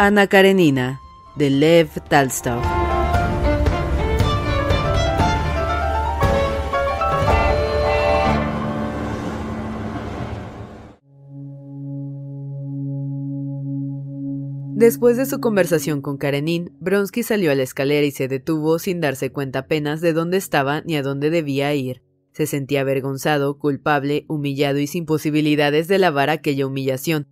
Ana Karenina, de Lev Talstov. Después de su conversación con Karenin, Bronsky salió a la escalera y se detuvo sin darse cuenta apenas de dónde estaba ni a dónde debía ir. Se sentía avergonzado, culpable, humillado y sin posibilidades de lavar aquella humillación,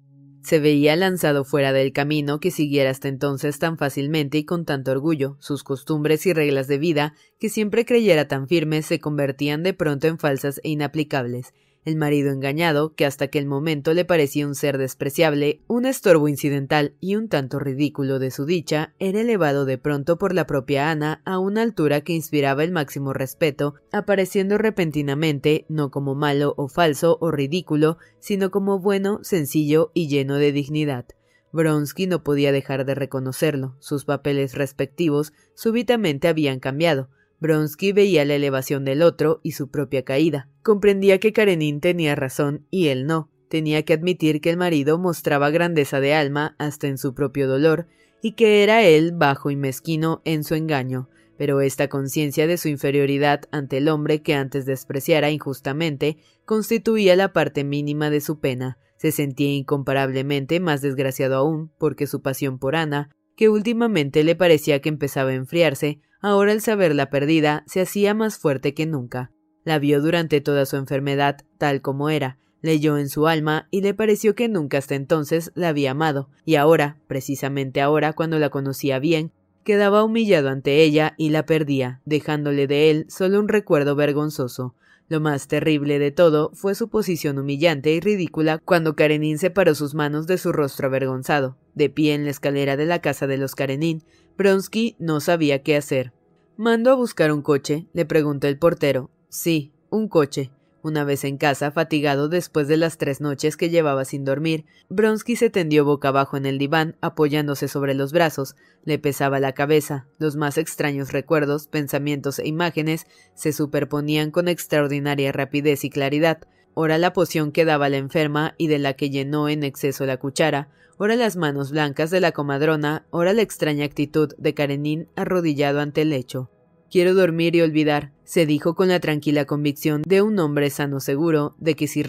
se veía lanzado fuera del camino que siguiera hasta entonces tan fácilmente y con tanto orgullo. Sus costumbres y reglas de vida, que siempre creyera tan firmes, se convertían de pronto en falsas e inaplicables el marido engañado, que hasta aquel momento le parecía un ser despreciable, un estorbo incidental y un tanto ridículo de su dicha, era elevado de pronto por la propia Ana a una altura que inspiraba el máximo respeto, apareciendo repentinamente no como malo o falso o ridículo, sino como bueno, sencillo y lleno de dignidad. Bronsky no podía dejar de reconocerlo. Sus papeles respectivos súbitamente habían cambiado. Bronsky veía la elevación del otro y su propia caída. Comprendía que Karenin tenía razón y él no. Tenía que admitir que el marido mostraba grandeza de alma hasta en su propio dolor, y que era él bajo y mezquino en su engaño. Pero esta conciencia de su inferioridad ante el hombre que antes despreciara injustamente constituía la parte mínima de su pena. Se sentía incomparablemente más desgraciado aún, porque su pasión por Ana, que últimamente le parecía que empezaba a enfriarse, ahora al saberla perdida se hacía más fuerte que nunca. La vio durante toda su enfermedad tal como era, leyó en su alma y le pareció que nunca hasta entonces la había amado, y ahora, precisamente ahora cuando la conocía bien, quedaba humillado ante ella y la perdía, dejándole de él solo un recuerdo vergonzoso. Lo más terrible de todo fue su posición humillante y ridícula cuando Karenin separó sus manos de su rostro avergonzado. De pie en la escalera de la casa de los Karenin, Bronsky no sabía qué hacer. ¿Mando a buscar un coche? le preguntó el portero. Sí, un coche. Una vez en casa, fatigado después de las tres noches que llevaba sin dormir, Bronsky se tendió boca abajo en el diván, apoyándose sobre los brazos. Le pesaba la cabeza. Los más extraños recuerdos, pensamientos e imágenes se superponían con extraordinaria rapidez y claridad. Ora la poción que daba la enferma y de la que llenó en exceso la cuchara, ora las manos blancas de la comadrona, ora la extraña actitud de Karenin arrodillado ante el lecho. Quiero dormir y olvidar, se dijo con la tranquila convicción de un hombre sano seguro de que si,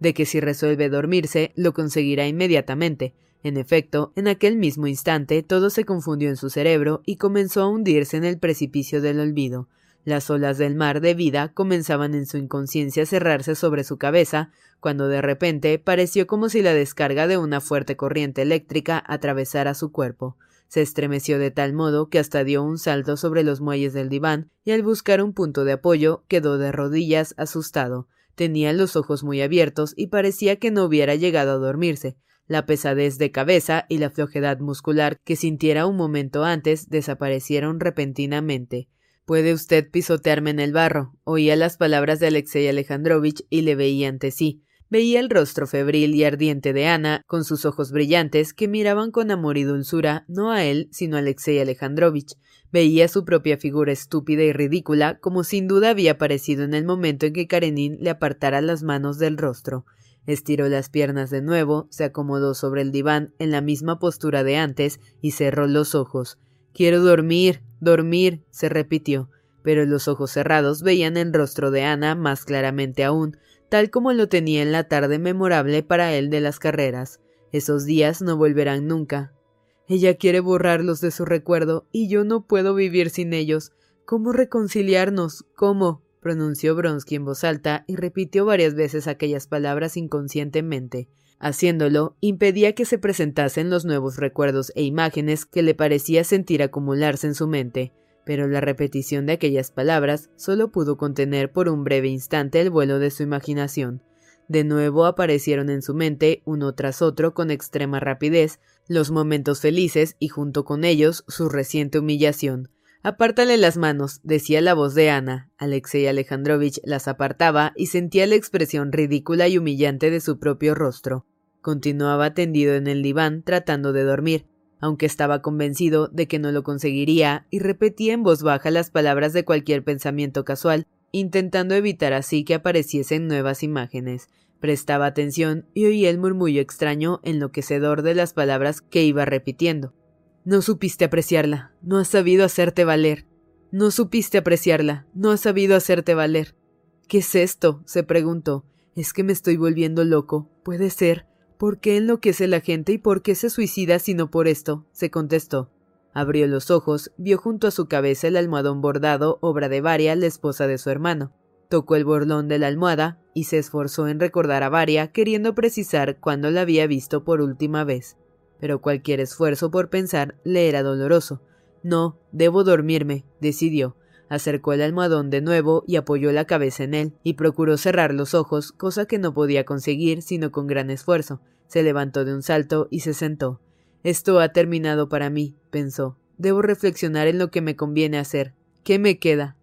de que si resuelve dormirse, lo conseguirá inmediatamente. En efecto, en aquel mismo instante todo se confundió en su cerebro y comenzó a hundirse en el precipicio del olvido. Las olas del mar de vida comenzaban en su inconsciencia a cerrarse sobre su cabeza, cuando de repente pareció como si la descarga de una fuerte corriente eléctrica atravesara su cuerpo. Se estremeció de tal modo que hasta dio un salto sobre los muelles del diván y al buscar un punto de apoyo quedó de rodillas asustado. Tenía los ojos muy abiertos y parecía que no hubiera llegado a dormirse. La pesadez de cabeza y la flojedad muscular que sintiera un momento antes desaparecieron repentinamente. Puede usted pisotearme en el barro. Oía las palabras de Alexei Alejandrovich y le veía ante sí. Veía el rostro febril y ardiente de Ana, con sus ojos brillantes, que miraban con amor y dulzura no a él, sino a Alexei Alejandrovich. Veía su propia figura estúpida y ridícula, como sin duda había parecido en el momento en que Karenin le apartara las manos del rostro. Estiró las piernas de nuevo, se acomodó sobre el diván en la misma postura de antes y cerró los ojos. Quiero dormir, dormir, se repitió, pero los ojos cerrados veían el rostro de Ana más claramente aún, tal como lo tenía en la tarde memorable para él de las carreras. Esos días no volverán nunca. Ella quiere borrarlos de su recuerdo y yo no puedo vivir sin ellos. ¿Cómo reconciliarnos? ¿Cómo? pronunció Bronsky en voz alta y repitió varias veces aquellas palabras inconscientemente. Haciéndolo, impedía que se presentasen los nuevos recuerdos e imágenes que le parecía sentir acumularse en su mente, pero la repetición de aquellas palabras solo pudo contener por un breve instante el vuelo de su imaginación. De nuevo aparecieron en su mente, uno tras otro, con extrema rapidez, los momentos felices y junto con ellos su reciente humillación, Apártale las manos, decía la voz de Ana. Alexei Alejandrovich las apartaba y sentía la expresión ridícula y humillante de su propio rostro. Continuaba tendido en el diván tratando de dormir, aunque estaba convencido de que no lo conseguiría, y repetía en voz baja las palabras de cualquier pensamiento casual, intentando evitar así que apareciesen nuevas imágenes. Prestaba atención y oía el murmullo extraño enloquecedor de las palabras que iba repitiendo. No supiste apreciarla, no has sabido hacerte valer. No supiste apreciarla, no has sabido hacerte valer. ¿Qué es esto? se preguntó. Es que me estoy volviendo loco. Puede ser. ¿Por qué enloquece la gente y por qué se suicida sino por esto? se contestó. Abrió los ojos, vio junto a su cabeza el almohadón bordado, obra de Varia, la esposa de su hermano. Tocó el bordón de la almohada y se esforzó en recordar a Varia, queriendo precisar cuándo la había visto por última vez pero cualquier esfuerzo por pensar le era doloroso. No, debo dormirme, decidió. Acercó el almohadón de nuevo y apoyó la cabeza en él, y procuró cerrar los ojos, cosa que no podía conseguir sino con gran esfuerzo. Se levantó de un salto y se sentó. Esto ha terminado para mí, pensó. Debo reflexionar en lo que me conviene hacer. ¿Qué me queda?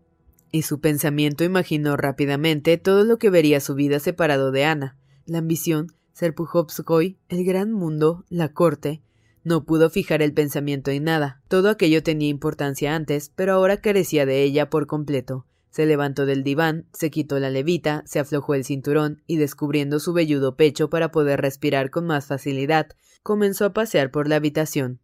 Y su pensamiento imaginó rápidamente todo lo que vería su vida separado de Ana. La ambición, Serpuhovskoy, el gran mundo, la corte, no pudo fijar el pensamiento en nada. Todo aquello tenía importancia antes, pero ahora carecía de ella por completo. Se levantó del diván, se quitó la levita, se aflojó el cinturón y descubriendo su velludo pecho para poder respirar con más facilidad, comenzó a pasear por la habitación.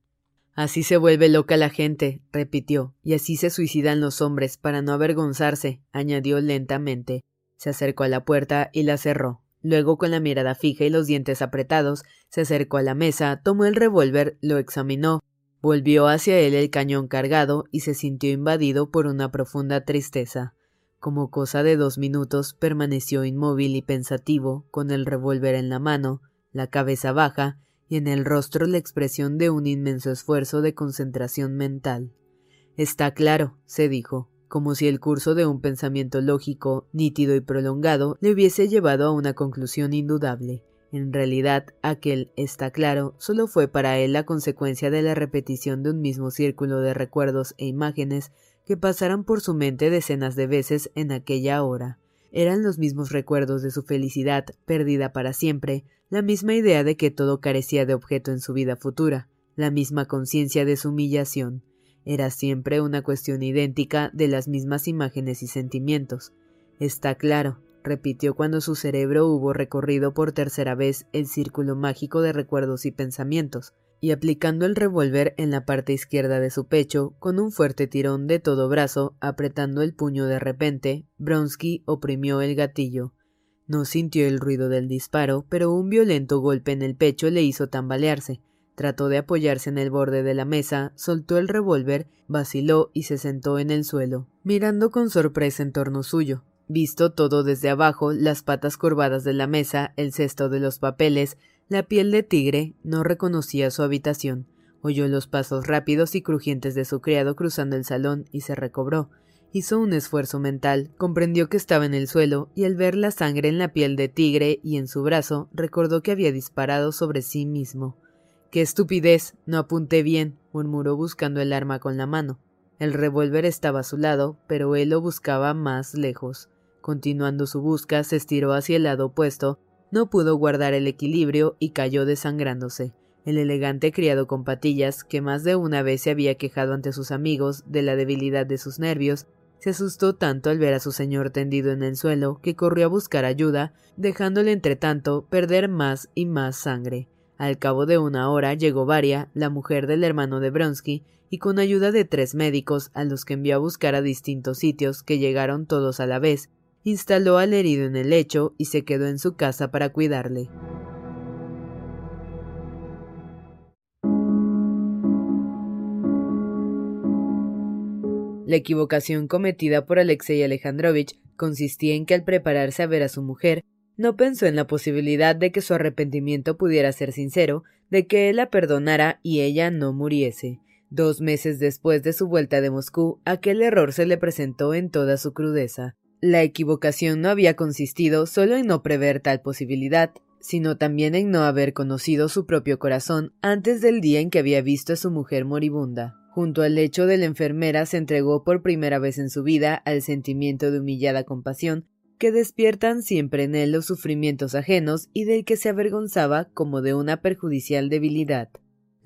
Así se vuelve loca la gente, repitió, y así se suicidan los hombres para no avergonzarse, añadió lentamente. Se acercó a la puerta y la cerró. Luego, con la mirada fija y los dientes apretados, se acercó a la mesa, tomó el revólver, lo examinó, volvió hacia él el cañón cargado y se sintió invadido por una profunda tristeza. Como cosa de dos minutos permaneció inmóvil y pensativo, con el revólver en la mano, la cabeza baja y en el rostro la expresión de un inmenso esfuerzo de concentración mental. Está claro, se dijo, como si el curso de un pensamiento lógico, nítido y prolongado le hubiese llevado a una conclusión indudable. En realidad, aquel, está claro, solo fue para él la consecuencia de la repetición de un mismo círculo de recuerdos e imágenes que pasaran por su mente decenas de veces en aquella hora. Eran los mismos recuerdos de su felicidad, perdida para siempre, la misma idea de que todo carecía de objeto en su vida futura, la misma conciencia de su humillación. Era siempre una cuestión idéntica de las mismas imágenes y sentimientos. Está claro, repitió cuando su cerebro hubo recorrido por tercera vez el círculo mágico de recuerdos y pensamientos, y aplicando el revólver en la parte izquierda de su pecho, con un fuerte tirón de todo brazo, apretando el puño de repente, Bronsky oprimió el gatillo. No sintió el ruido del disparo, pero un violento golpe en el pecho le hizo tambalearse. Trató de apoyarse en el borde de la mesa, soltó el revólver, vaciló y se sentó en el suelo, mirando con sorpresa en torno suyo. Visto todo desde abajo, las patas curvadas de la mesa, el cesto de los papeles, la piel de tigre, no reconocía su habitación. Oyó los pasos rápidos y crujientes de su criado cruzando el salón y se recobró. Hizo un esfuerzo mental, comprendió que estaba en el suelo y al ver la sangre en la piel de tigre y en su brazo, recordó que había disparado sobre sí mismo. Qué estupidez. No apunté bien, murmuró buscando el arma con la mano. El revólver estaba a su lado, pero él lo buscaba más lejos. Continuando su busca, se estiró hacia el lado opuesto, no pudo guardar el equilibrio y cayó desangrándose. El elegante criado con patillas, que más de una vez se había quejado ante sus amigos de la debilidad de sus nervios, Se asustó tanto al ver a su señor tendido en el suelo que corrió a buscar ayuda, dejándole entre tanto perder más y más sangre. Al cabo de una hora llegó Varia, la mujer del hermano de Bronsky, y con ayuda de tres médicos, a los que envió a buscar a distintos sitios, que llegaron todos a la vez, instaló al herido en el lecho y se quedó en su casa para cuidarle. La equivocación cometida por Alexei Alejandrovich consistía en que al prepararse a ver a su mujer, no pensó en la posibilidad de que su arrepentimiento pudiera ser sincero, de que él la perdonara y ella no muriese. Dos meses después de su vuelta de Moscú, aquel error se le presentó en toda su crudeza. La equivocación no había consistido solo en no prever tal posibilidad, sino también en no haber conocido su propio corazón antes del día en que había visto a su mujer moribunda. Junto al lecho de la enfermera se entregó por primera vez en su vida al sentimiento de humillada compasión que despiertan siempre en él los sufrimientos ajenos y del que se avergonzaba como de una perjudicial debilidad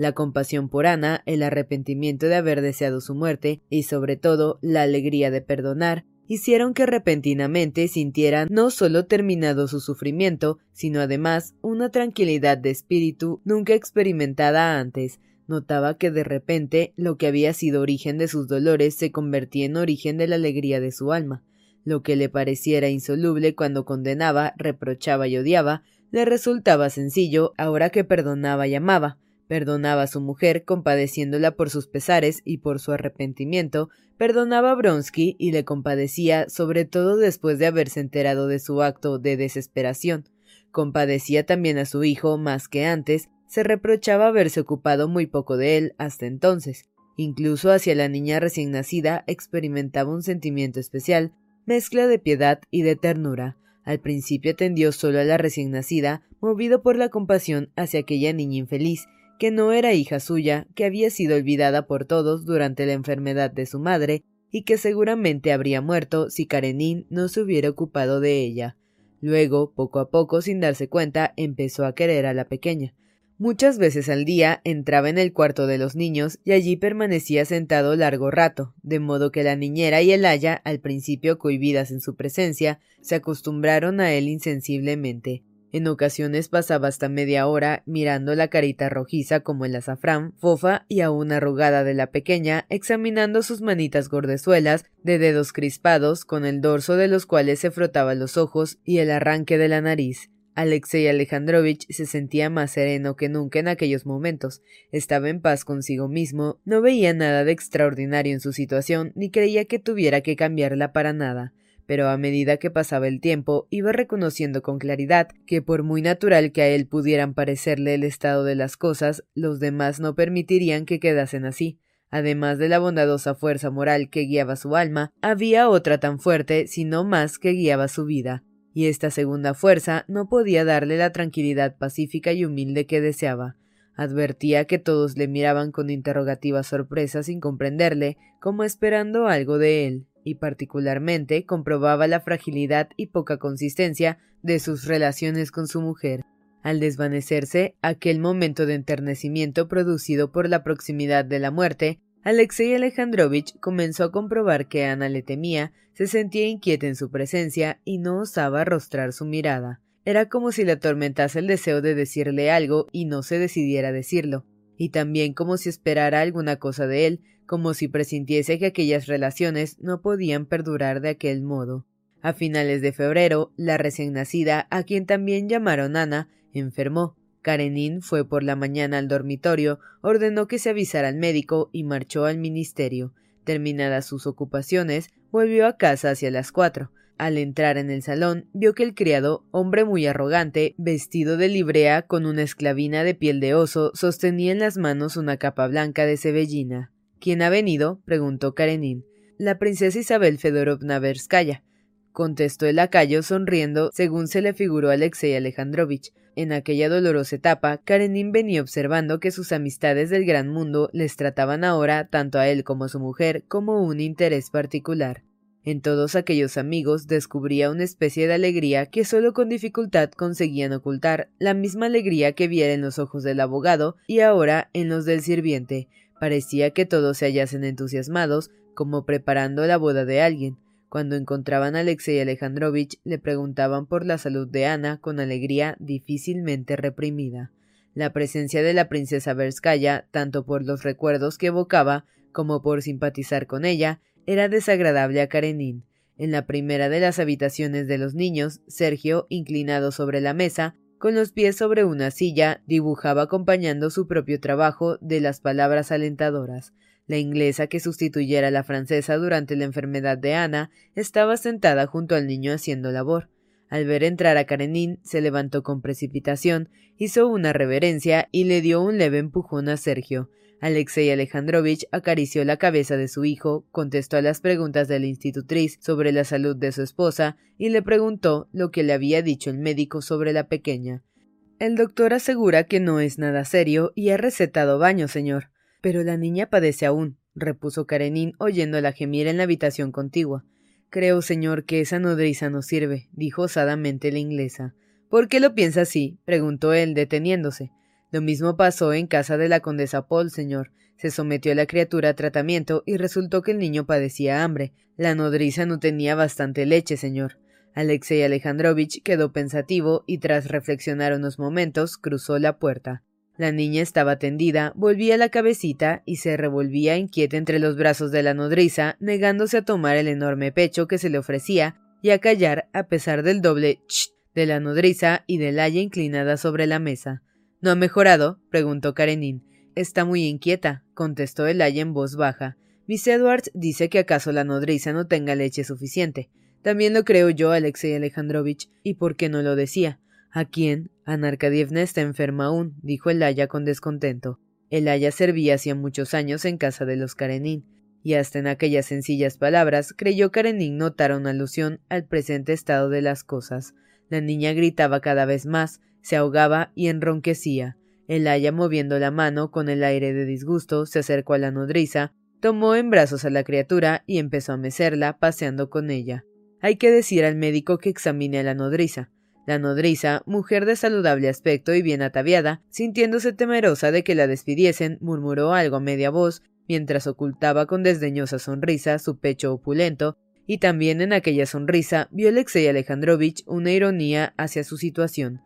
la compasión por Ana, el arrepentimiento de haber deseado su muerte y sobre todo la alegría de perdonar, hicieron que repentinamente sintieran no solo terminado su sufrimiento, sino además una tranquilidad de espíritu nunca experimentada antes. Notaba que de repente lo que había sido origen de sus dolores se convertía en origen de la alegría de su alma. Lo que le pareciera insoluble cuando condenaba, reprochaba y odiaba, le resultaba sencillo ahora que perdonaba y amaba. Perdonaba a su mujer, compadeciéndola por sus pesares y por su arrepentimiento, perdonaba a Bronsky y le compadecía, sobre todo después de haberse enterado de su acto de desesperación. Compadecía también a su hijo más que antes, se reprochaba haberse ocupado muy poco de él hasta entonces. Incluso hacia la niña recién nacida experimentaba un sentimiento especial, mezcla de piedad y de ternura. Al principio atendió solo a la recién nacida, movido por la compasión hacia aquella niña infeliz, que no era hija suya, que había sido olvidada por todos durante la enfermedad de su madre y que seguramente habría muerto si Karenin no se hubiera ocupado de ella. Luego, poco a poco, sin darse cuenta, empezó a querer a la pequeña. Muchas veces al día entraba en el cuarto de los niños y allí permanecía sentado largo rato, de modo que la niñera y el aya, al principio cohibidas en su presencia, se acostumbraron a él insensiblemente. En ocasiones pasaba hasta media hora mirando la carita rojiza como el azafrán, fofa y aún arrugada de la pequeña, examinando sus manitas gordezuelas, de dedos crispados, con el dorso de los cuales se frotaba los ojos y el arranque de la nariz. Alexei Alejandrovich se sentía más sereno que nunca en aquellos momentos. Estaba en paz consigo mismo, no veía nada de extraordinario en su situación, ni creía que tuviera que cambiarla para nada pero a medida que pasaba el tiempo iba reconociendo con claridad que por muy natural que a él pudieran parecerle el estado de las cosas, los demás no permitirían que quedasen así. Además de la bondadosa fuerza moral que guiaba su alma, había otra tan fuerte, si no más, que guiaba su vida, y esta segunda fuerza no podía darle la tranquilidad pacífica y humilde que deseaba. Advertía que todos le miraban con interrogativa sorpresa sin comprenderle, como esperando algo de él y particularmente comprobaba la fragilidad y poca consistencia de sus relaciones con su mujer. Al desvanecerse aquel momento de enternecimiento producido por la proximidad de la muerte, Alexei Alejandrovich comenzó a comprobar que Ana le temía, se sentía inquieta en su presencia y no osaba arrostrar su mirada. Era como si le atormentase el deseo de decirle algo y no se decidiera a decirlo, y también como si esperara alguna cosa de él, como si presintiese que aquellas relaciones no podían perdurar de aquel modo. A finales de febrero, la recién nacida, a quien también llamaron Ana, enfermó. Karenin fue por la mañana al dormitorio, ordenó que se avisara al médico y marchó al ministerio. Terminadas sus ocupaciones, volvió a casa hacia las cuatro. Al entrar en el salón, vio que el criado, hombre muy arrogante, vestido de librea con una esclavina de piel de oso, sostenía en las manos una capa blanca de cebellina. ¿Quién ha venido? preguntó Karenin. La princesa Isabel Fedorovna Verskaya, contestó el lacayo sonriendo según se le figuró a Alexei Alejandrovich. En aquella dolorosa etapa, Karenin venía observando que sus amistades del gran mundo les trataban ahora, tanto a él como a su mujer, como un interés particular. En todos aquellos amigos descubría una especie de alegría que solo con dificultad conseguían ocultar, la misma alegría que viera en los ojos del abogado y ahora en los del sirviente, Parecía que todos se hallasen entusiasmados, como preparando la boda de alguien. Cuando encontraban a Alexei Alejandrovich, le preguntaban por la salud de Ana con alegría difícilmente reprimida. La presencia de la princesa Verskaya, tanto por los recuerdos que evocaba como por simpatizar con ella, era desagradable a Karenin. En la primera de las habitaciones de los niños, Sergio, inclinado sobre la mesa, con los pies sobre una silla, dibujaba acompañando su propio trabajo de las palabras alentadoras. La inglesa que sustituyera a la francesa durante la enfermedad de Ana estaba sentada junto al niño haciendo labor. Al ver entrar a Karenin, se levantó con precipitación, hizo una reverencia y le dio un leve empujón a Sergio. Alexei Alejandrovich acarició la cabeza de su hijo, contestó a las preguntas de la institutriz sobre la salud de su esposa y le preguntó lo que le había dicho el médico sobre la pequeña. El doctor asegura que no es nada serio y ha recetado baño, señor. Pero la niña padece aún, repuso Karenin oyéndola gemir en la habitación contigua. Creo, señor, que esa nodriza no sirve, dijo osadamente la inglesa. ¿Por qué lo piensa así? preguntó él, deteniéndose. Lo mismo pasó en casa de la condesa Paul, señor. Se sometió a la criatura a tratamiento y resultó que el niño padecía hambre. La nodriza no tenía bastante leche, señor. Alexei Alejandrovich quedó pensativo y tras reflexionar unos momentos cruzó la puerta. La niña estaba tendida, volvía la cabecita y se revolvía inquieta entre los brazos de la nodriza, negándose a tomar el enorme pecho que se le ofrecía y a callar a pesar del doble ch de la nodriza y del haya inclinada sobre la mesa. ¿No ha mejorado? preguntó Karenin. Está muy inquieta, contestó el aya en voz baja. Miss Edwards dice que acaso la nodriza no tenga leche suficiente. También lo creo yo, Alexei Alejandrovich. ¿Y por qué no lo decía? ¿A quién? Ana Arkadievna está enferma aún, dijo el aya con descontento. El aya servía hacía muchos años en casa de los Karenin, y hasta en aquellas sencillas palabras creyó Karenin notar una alusión al presente estado de las cosas. La niña gritaba cada vez más, se ahogaba y enronquecía. El aya, moviendo la mano con el aire de disgusto, se acercó a la nodriza, tomó en brazos a la criatura y empezó a mecerla, paseando con ella. Hay que decir al médico que examine a la nodriza. La nodriza, mujer de saludable aspecto y bien ataviada, sintiéndose temerosa de que la despidiesen, murmuró algo a media voz, mientras ocultaba con desdeñosa sonrisa su pecho opulento, y también en aquella sonrisa vio Alexei Alejandrovich una ironía hacia su situación.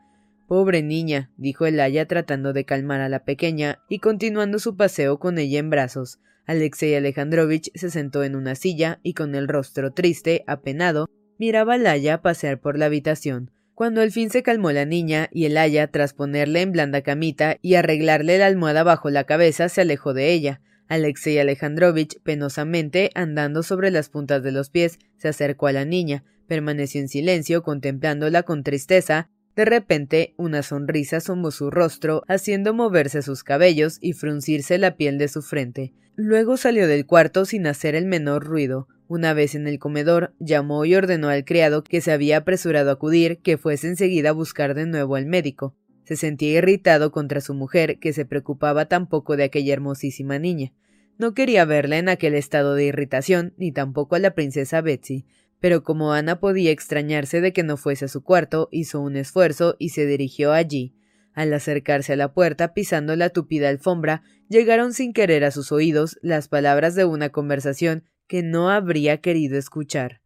Pobre niña, dijo el aya tratando de calmar a la pequeña y continuando su paseo con ella en brazos. Alexei Alejandrovich se sentó en una silla y con el rostro triste, apenado, miraba al aya pasear por la habitación. Cuando al fin se calmó la niña y el aya, tras ponerle en blanda camita y arreglarle la almohada bajo la cabeza, se alejó de ella. Alexei Alejandrovich, penosamente, andando sobre las puntas de los pies, se acercó a la niña, permaneció en silencio contemplándola con tristeza de repente, una sonrisa asomó su rostro, haciendo moverse sus cabellos y fruncirse la piel de su frente. Luego salió del cuarto sin hacer el menor ruido. Una vez en el comedor, llamó y ordenó al criado que se había apresurado a acudir que fuese enseguida a buscar de nuevo al médico. Se sentía irritado contra su mujer, que se preocupaba tan poco de aquella hermosísima niña. No quería verla en aquel estado de irritación, ni tampoco a la princesa Betsy, pero como Ana podía extrañarse de que no fuese a su cuarto, hizo un esfuerzo y se dirigió allí. Al acercarse a la puerta, pisando la tupida alfombra, llegaron sin querer a sus oídos las palabras de una conversación que no habría querido escuchar.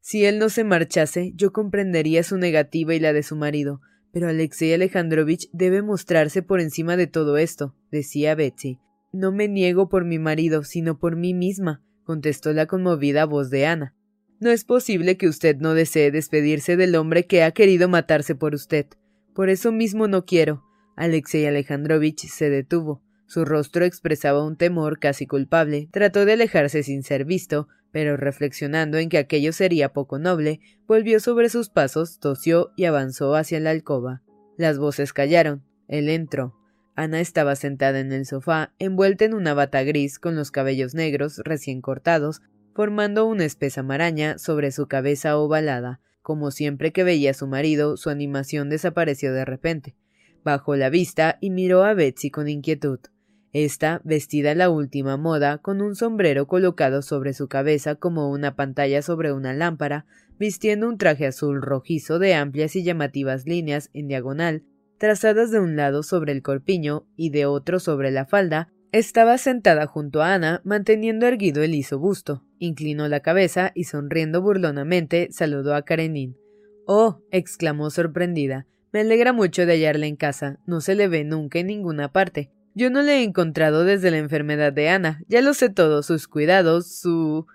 Si él no se marchase, yo comprendería su negativa y la de su marido, pero Alexei Alejandrovich debe mostrarse por encima de todo esto, decía Betsy. No me niego por mi marido, sino por mí misma, contestó la conmovida voz de Ana. No es posible que usted no desee despedirse del hombre que ha querido matarse por usted. Por eso mismo no quiero. Alexei Alejandrovich se detuvo. Su rostro expresaba un temor casi culpable. Trató de alejarse sin ser visto, pero reflexionando en que aquello sería poco noble, volvió sobre sus pasos, tosió y avanzó hacia la alcoba. Las voces callaron. Él entró. Ana estaba sentada en el sofá, envuelta en una bata gris con los cabellos negros recién cortados, formando una espesa maraña sobre su cabeza ovalada. Como siempre que veía a su marido, su animación desapareció de repente. Bajó la vista y miró a Betsy con inquietud. Esta, vestida a la última moda, con un sombrero colocado sobre su cabeza como una pantalla sobre una lámpara, vistiendo un traje azul rojizo de amplias y llamativas líneas en diagonal, trazadas de un lado sobre el corpiño y de otro sobre la falda, Estaba sentada junto a Ana, manteniendo erguido el liso busto. Inclinó la cabeza y sonriendo burlonamente saludó a Karenin. Oh, exclamó sorprendida. Me alegra mucho de hallarle en casa. No se le ve nunca en ninguna parte. Yo no le he encontrado desde la enfermedad de Ana. Ya lo sé todo, sus cuidados, su.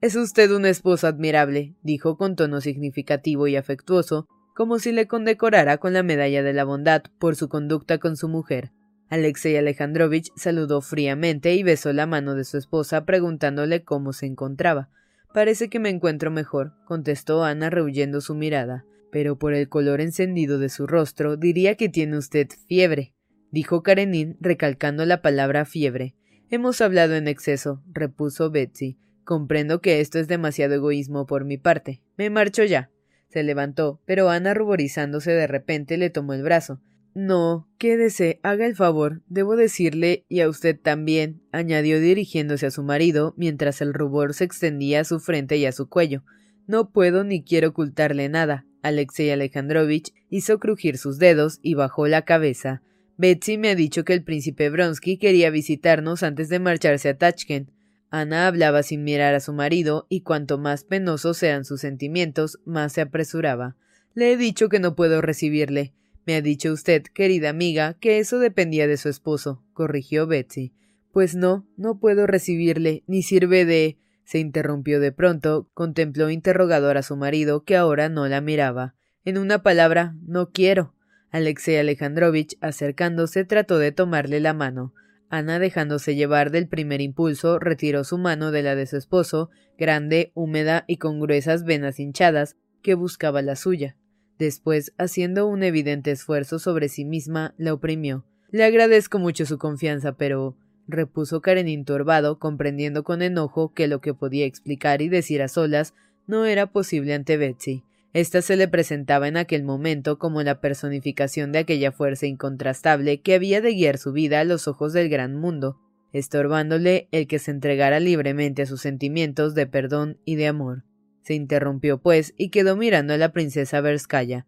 Es usted un esposo admirable, dijo con tono significativo y afectuoso, como si le condecorara con la medalla de la bondad por su conducta con su mujer. Alexei Alejandrovich saludó fríamente y besó la mano de su esposa preguntándole cómo se encontraba. Parece que me encuentro mejor, contestó Ana rehuyendo su mirada. Pero por el color encendido de su rostro diría que tiene usted fiebre, dijo Karenin recalcando la palabra fiebre. Hemos hablado en exceso, repuso Betsy. Comprendo que esto es demasiado egoísmo por mi parte. Me marcho ya. Se levantó, pero Ana, ruborizándose de repente, le tomó el brazo. No, quédese, haga el favor, debo decirle, y a usted también, añadió dirigiéndose a su marido, mientras el rubor se extendía a su frente y a su cuello. No puedo ni quiero ocultarle nada. Alexei Alejandrovich hizo crujir sus dedos y bajó la cabeza. Betsy me ha dicho que el príncipe Bronsky quería visitarnos antes de marcharse a Tachkent. Ana hablaba sin mirar a su marido, y cuanto más penosos sean sus sentimientos, más se apresuraba. Le he dicho que no puedo recibirle. Me ha dicho usted, querida amiga, que eso dependía de su esposo, corrigió Betsy. Pues no, no puedo recibirle, ni sirve de. se interrumpió de pronto, contempló interrogador a su marido, que ahora no la miraba. En una palabra, no quiero. Alexei Alejandrovich, acercándose, trató de tomarle la mano. Ana, dejándose llevar del primer impulso, retiró su mano de la de su esposo, grande, húmeda y con gruesas venas hinchadas, que buscaba la suya. Después, haciendo un evidente esfuerzo sobre sí misma, la oprimió. Le agradezco mucho su confianza, pero repuso Karenin turbado, comprendiendo con enojo que lo que podía explicar y decir a solas no era posible ante Betsy. Esta se le presentaba en aquel momento como la personificación de aquella fuerza incontrastable que había de guiar su vida a los ojos del gran mundo, estorbándole el que se entregara libremente a sus sentimientos de perdón y de amor. Se interrumpió, pues, y quedó mirando a la princesa Verskaya.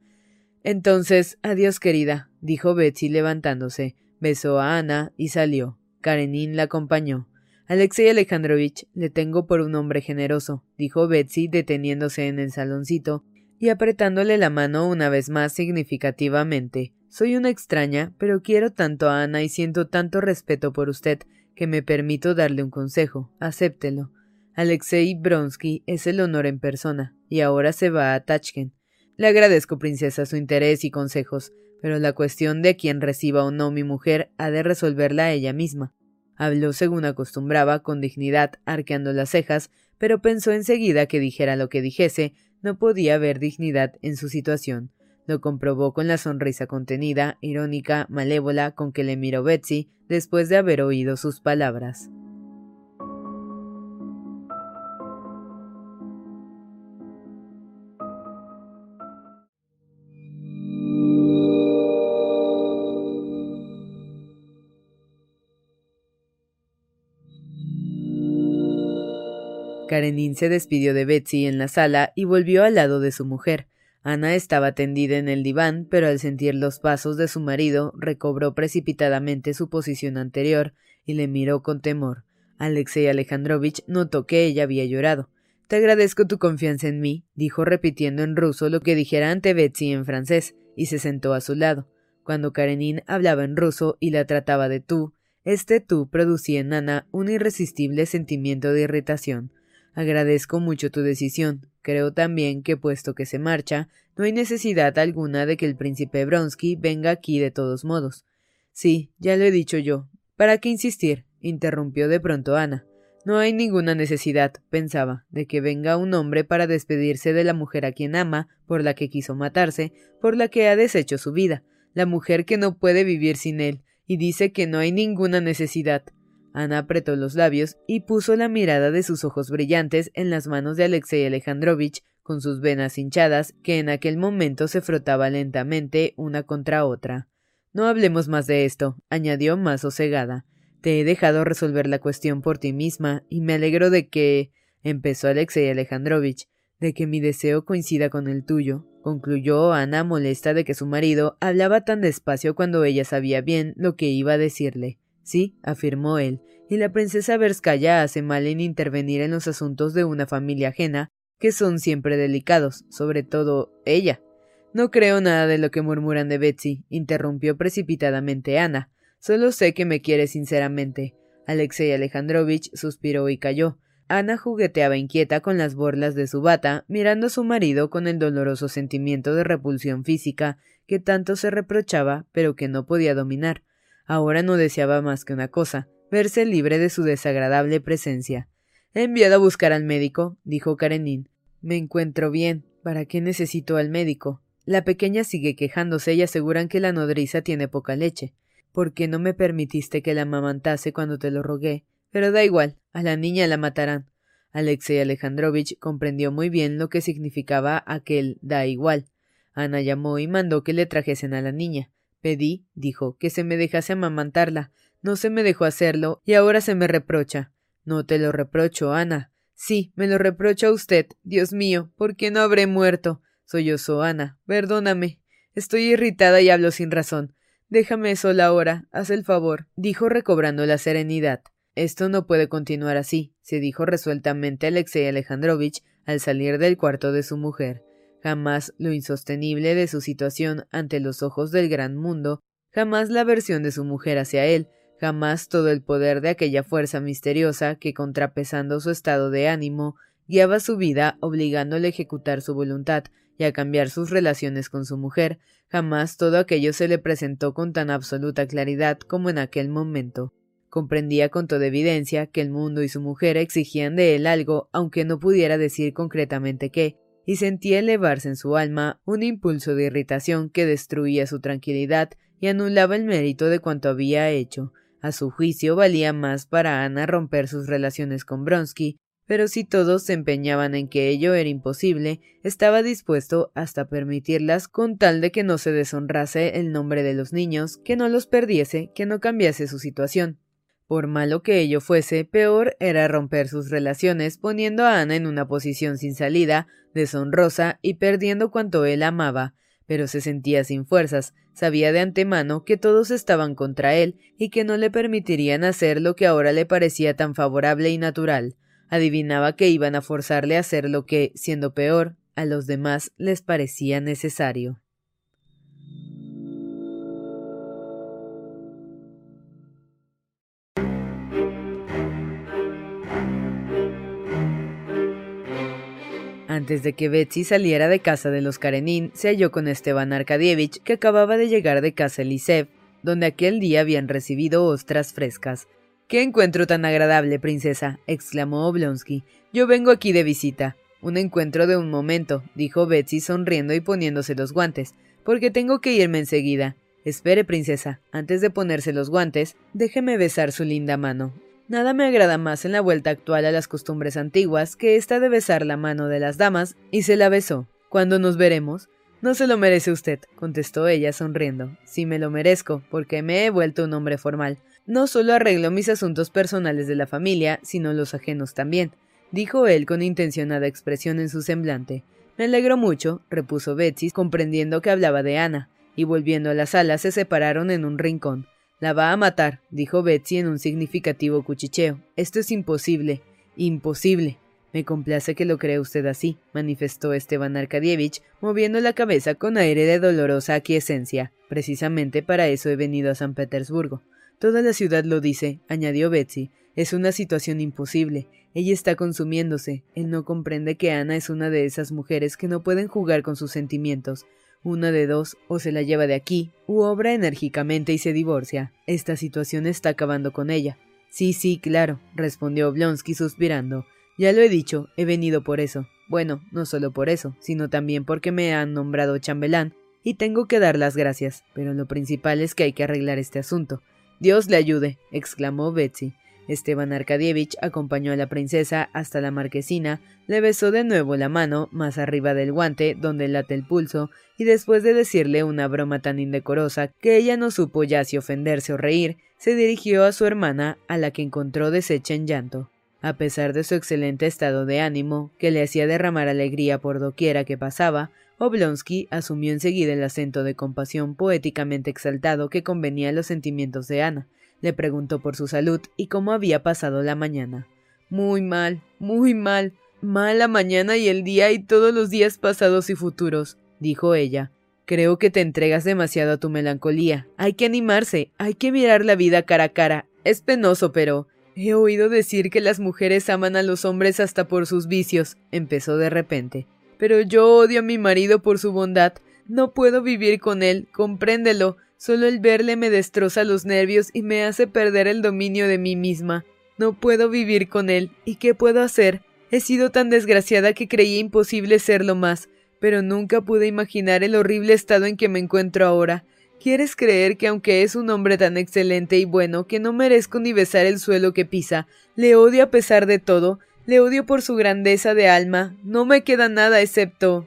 Entonces, adiós, querida, dijo Betsy levantándose, besó a Ana y salió. Karenin la acompañó. Alexei Alejandrovich, le tengo por un hombre generoso, dijo Betsy deteniéndose en el saloncito y apretándole la mano una vez más significativamente. Soy una extraña, pero quiero tanto a Ana y siento tanto respeto por usted que me permito darle un consejo. Acéptelo. Alexei Bronsky es el honor en persona, y ahora se va a Tachkent. Le agradezco, princesa, su interés y consejos, pero la cuestión de quién reciba o no mi mujer ha de resolverla ella misma. Habló según acostumbraba, con dignidad, arqueando las cejas, pero pensó enseguida que dijera lo que dijese, no podía haber dignidad en su situación. Lo comprobó con la sonrisa contenida, irónica, malévola con que le miró Betsy después de haber oído sus palabras. Karenin se despidió de Betsy en la sala y volvió al lado de su mujer. Ana estaba tendida en el diván, pero al sentir los pasos de su marido recobró precipitadamente su posición anterior y le miró con temor. Alexei Alejandrovich notó que ella había llorado. Te agradezco tu confianza en mí, dijo repitiendo en ruso lo que dijera ante Betsy en francés, y se sentó a su lado. Cuando Karenin hablaba en ruso y la trataba de tú, este tú producía en Ana un irresistible sentimiento de irritación. Agradezco mucho tu decisión. Creo también que, puesto que se marcha, no hay necesidad alguna de que el príncipe Bronsky venga aquí de todos modos. Sí, ya lo he dicho yo. ¿Para qué insistir? interrumpió de pronto Ana. No hay ninguna necesidad, pensaba, de que venga un hombre para despedirse de la mujer a quien ama, por la que quiso matarse, por la que ha deshecho su vida, la mujer que no puede vivir sin él, y dice que no hay ninguna necesidad. Ana apretó los labios y puso la mirada de sus ojos brillantes en las manos de Alexei Alejandrovich, con sus venas hinchadas, que en aquel momento se frotaba lentamente una contra otra. No hablemos más de esto, añadió más sosegada. Te he dejado resolver la cuestión por ti misma, y me alegro de que. empezó Alexei Alejandrovich, de que mi deseo coincida con el tuyo, concluyó Ana molesta de que su marido hablaba tan despacio cuando ella sabía bien lo que iba a decirle. Sí, afirmó él, y la princesa Verskaya hace mal en intervenir en los asuntos de una familia ajena, que son siempre delicados, sobre todo ella. No creo nada de lo que murmuran de Betsy, interrumpió precipitadamente Ana. Solo sé que me quiere sinceramente. Alexei Alejandrovich suspiró y cayó. Ana jugueteaba inquieta con las borlas de su bata, mirando a su marido con el doloroso sentimiento de repulsión física que tanto se reprochaba, pero que no podía dominar. Ahora no deseaba más que una cosa, verse libre de su desagradable presencia. He enviado a buscar al médico, dijo Karenin. Me encuentro bien. ¿Para qué necesito al médico? La pequeña sigue quejándose y aseguran que la nodriza tiene poca leche. ¿Por qué no me permitiste que la amamantase cuando te lo rogué? Pero da igual, a la niña la matarán. Alexei Alejandrovich comprendió muy bien lo que significaba aquel da igual. Ana llamó y mandó que le trajesen a la niña. Pedí, dijo, que se me dejase amamantarla. No se me dejó hacerlo y ahora se me reprocha. No te lo reprocho, Ana. Sí, me lo reprocha usted. Dios mío, ¿por qué no habré muerto? Sollozó Ana. Perdóname. Estoy irritada y hablo sin razón. Déjame sola ahora, haz el favor, dijo recobrando la serenidad. Esto no puede continuar así, se dijo resueltamente Alexei Alejandrovich al salir del cuarto de su mujer. Jamás lo insostenible de su situación ante los ojos del gran mundo, jamás la aversión de su mujer hacia él, jamás todo el poder de aquella fuerza misteriosa que, contrapesando su estado de ánimo, guiaba su vida obligándole a ejecutar su voluntad y a cambiar sus relaciones con su mujer, jamás todo aquello se le presentó con tan absoluta claridad como en aquel momento. Comprendía con toda evidencia que el mundo y su mujer exigían de él algo, aunque no pudiera decir concretamente qué, y sentía elevarse en su alma un impulso de irritación que destruía su tranquilidad y anulaba el mérito de cuanto había hecho. A su juicio valía más para Ana romper sus relaciones con Bronsky pero si todos se empeñaban en que ello era imposible, estaba dispuesto hasta permitirlas con tal de que no se deshonrase el nombre de los niños, que no los perdiese, que no cambiase su situación. Por malo que ello fuese, peor era romper sus relaciones, poniendo a Ana en una posición sin salida, deshonrosa y perdiendo cuanto él amaba, pero se sentía sin fuerzas, sabía de antemano que todos estaban contra él y que no le permitirían hacer lo que ahora le parecía tan favorable y natural. Adivinaba que iban a forzarle a hacer lo que, siendo peor, a los demás les parecía necesario. Antes de que Betsy saliera de casa de los Karenin, se halló con Esteban Arkadievich, que acababa de llegar de casa Elisev, donde aquel día habían recibido ostras frescas. ¡Qué encuentro tan agradable, princesa! exclamó Oblonsky. Yo vengo aquí de visita. Un encuentro de un momento, dijo Betsy sonriendo y poniéndose los guantes, porque tengo que irme enseguida. Espere, princesa, antes de ponerse los guantes, déjeme besar su linda mano. Nada me agrada más en la vuelta actual a las costumbres antiguas que esta de besar la mano de las damas, y se la besó. ¿Cuándo nos veremos? No se lo merece usted, contestó ella sonriendo. Sí me lo merezco, porque me he vuelto un hombre formal. No solo arreglo mis asuntos personales de la familia, sino los ajenos también, dijo él con intencionada expresión en su semblante. Me alegro mucho, repuso Betsy, comprendiendo que hablaba de Ana, y volviendo a la sala se separaron en un rincón. La va a matar, dijo Betsy en un significativo cuchicheo. Esto es imposible. Imposible. Me complace que lo cree usted así, manifestó Esteban Arkadievich, moviendo la cabeza con aire de dolorosa aquiescencia. Precisamente para eso he venido a San Petersburgo. Toda la ciudad lo dice, añadió Betsy. Es una situación imposible. Ella está consumiéndose. Él no comprende que Ana es una de esas mujeres que no pueden jugar con sus sentimientos. Una de dos, o se la lleva de aquí, u obra enérgicamente y se divorcia. Esta situación está acabando con ella. Sí, sí, claro, respondió Oblonsky suspirando. Ya lo he dicho, he venido por eso. Bueno, no solo por eso, sino también porque me han nombrado chambelán y tengo que dar las gracias. Pero lo principal es que hay que arreglar este asunto. Dios le ayude, exclamó Betsy. Esteban Arkadievich acompañó a la princesa hasta la marquesina, le besó de nuevo la mano, más arriba del guante, donde late el pulso, y después de decirle una broma tan indecorosa que ella no supo ya si ofenderse o reír, se dirigió a su hermana, a la que encontró deshecha en llanto. A pesar de su excelente estado de ánimo, que le hacía derramar alegría por doquiera que pasaba, Oblonsky asumió enseguida el acento de compasión poéticamente exaltado que convenía a los sentimientos de Ana. Le preguntó por su salud y cómo había pasado la mañana. Muy mal, muy mal. Mala mañana y el día y todos los días pasados y futuros, dijo ella. Creo que te entregas demasiado a tu melancolía. Hay que animarse, hay que mirar la vida cara a cara. Es penoso, pero... He oído decir que las mujeres aman a los hombres hasta por sus vicios, empezó de repente. Pero yo odio a mi marido por su bondad. No puedo vivir con él, compréndelo. Solo el verle me destroza los nervios y me hace perder el dominio de mí misma. No puedo vivir con él. ¿Y qué puedo hacer? He sido tan desgraciada que creía imposible serlo más, pero nunca pude imaginar el horrible estado en que me encuentro ahora. ¿Quieres creer que aunque es un hombre tan excelente y bueno que no merezco ni besar el suelo que pisa, le odio a pesar de todo, le odio por su grandeza de alma, no me queda nada excepto.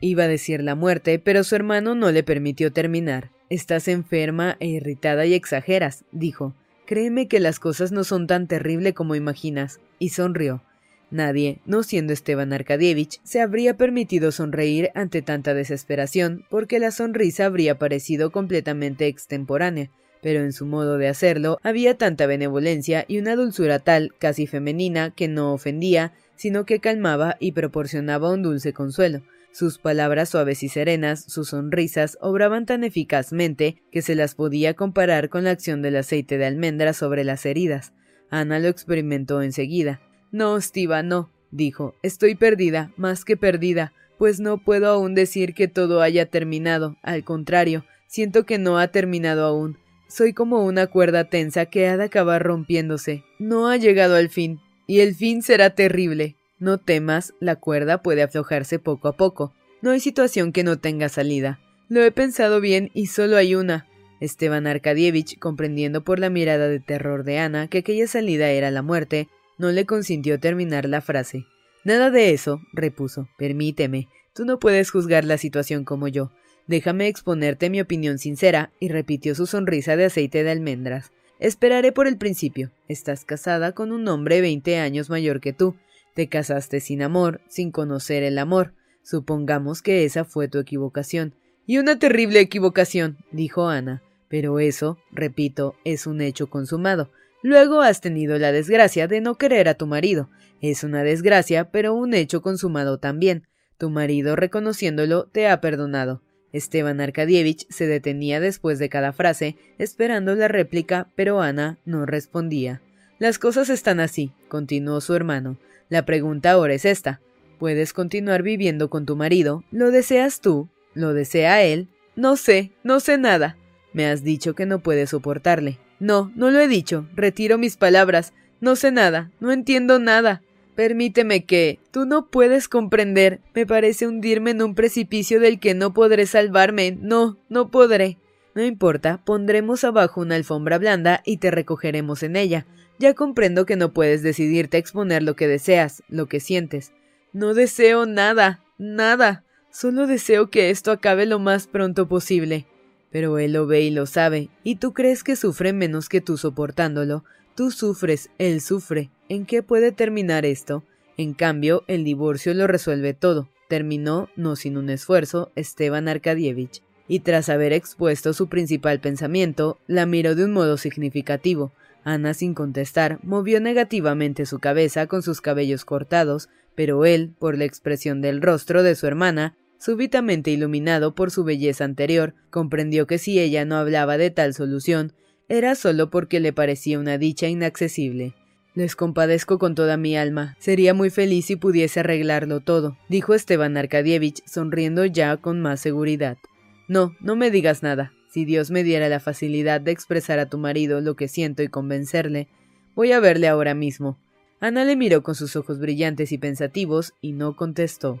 Iba a decir la muerte, pero su hermano no le permitió terminar. Estás enferma e irritada y exageras, dijo. Créeme que las cosas no son tan terribles como imaginas. Y sonrió. Nadie, no siendo Esteban Arkadievich, se habría permitido sonreír ante tanta desesperación, porque la sonrisa habría parecido completamente extemporánea, pero en su modo de hacerlo había tanta benevolencia y una dulzura tal, casi femenina, que no ofendía, sino que calmaba y proporcionaba un dulce consuelo. Sus palabras suaves y serenas, sus sonrisas, obraban tan eficazmente que se las podía comparar con la acción del aceite de almendra sobre las heridas. Ana lo experimentó enseguida. No, Stiva, no, dijo. Estoy perdida, más que perdida, pues no puedo aún decir que todo haya terminado. Al contrario, siento que no ha terminado aún. Soy como una cuerda tensa que ha de acabar rompiéndose. No ha llegado al fin, y el fin será terrible. No temas, la cuerda puede aflojarse poco a poco. No hay situación que no tenga salida. Lo he pensado bien y solo hay una. Esteban Arkadievich, comprendiendo por la mirada de terror de Ana que aquella salida era la muerte, no le consintió terminar la frase. Nada de eso, repuso. Permíteme. Tú no puedes juzgar la situación como yo. Déjame exponerte mi opinión sincera, y repitió su sonrisa de aceite de almendras. Esperaré por el principio. Estás casada con un hombre veinte años mayor que tú. Te casaste sin amor, sin conocer el amor. Supongamos que esa fue tu equivocación. Y una terrible equivocación, dijo Ana. Pero eso, repito, es un hecho consumado. Luego has tenido la desgracia de no querer a tu marido. Es una desgracia, pero un hecho consumado también. Tu marido, reconociéndolo, te ha perdonado. Esteban Arkadievich se detenía después de cada frase, esperando la réplica, pero Ana no respondía. Las cosas están así, continuó su hermano. La pregunta ahora es esta. ¿Puedes continuar viviendo con tu marido? ¿Lo deseas tú? ¿Lo desea él? No sé, no sé nada. Me has dicho que no puedes soportarle. No, no lo he dicho. Retiro mis palabras. No sé nada. No entiendo nada. Permíteme que. Tú no puedes comprender. Me parece hundirme en un precipicio del que no podré salvarme. No, no podré. No importa, pondremos abajo una alfombra blanda y te recogeremos en ella. Ya comprendo que no puedes decidirte a exponer lo que deseas, lo que sientes. No deseo nada, nada. Solo deseo que esto acabe lo más pronto posible. Pero él lo ve y lo sabe, y tú crees que sufre menos que tú soportándolo. Tú sufres, él sufre. ¿En qué puede terminar esto? En cambio, el divorcio lo resuelve todo. Terminó, no sin un esfuerzo, Esteban Arkadievich, y tras haber expuesto su principal pensamiento, la miró de un modo significativo. Ana, sin contestar, movió negativamente su cabeza con sus cabellos cortados, pero él, por la expresión del rostro de su hermana, súbitamente iluminado por su belleza anterior, comprendió que si ella no hablaba de tal solución, era solo porque le parecía una dicha inaccesible. Les compadezco con toda mi alma. Sería muy feliz si pudiese arreglarlo todo, dijo Esteban Arkadievich, sonriendo ya con más seguridad. No, no me digas nada. Si Dios me diera la facilidad de expresar a tu marido lo que siento y convencerle, voy a verle ahora mismo. Ana le miró con sus ojos brillantes y pensativos y no contestó.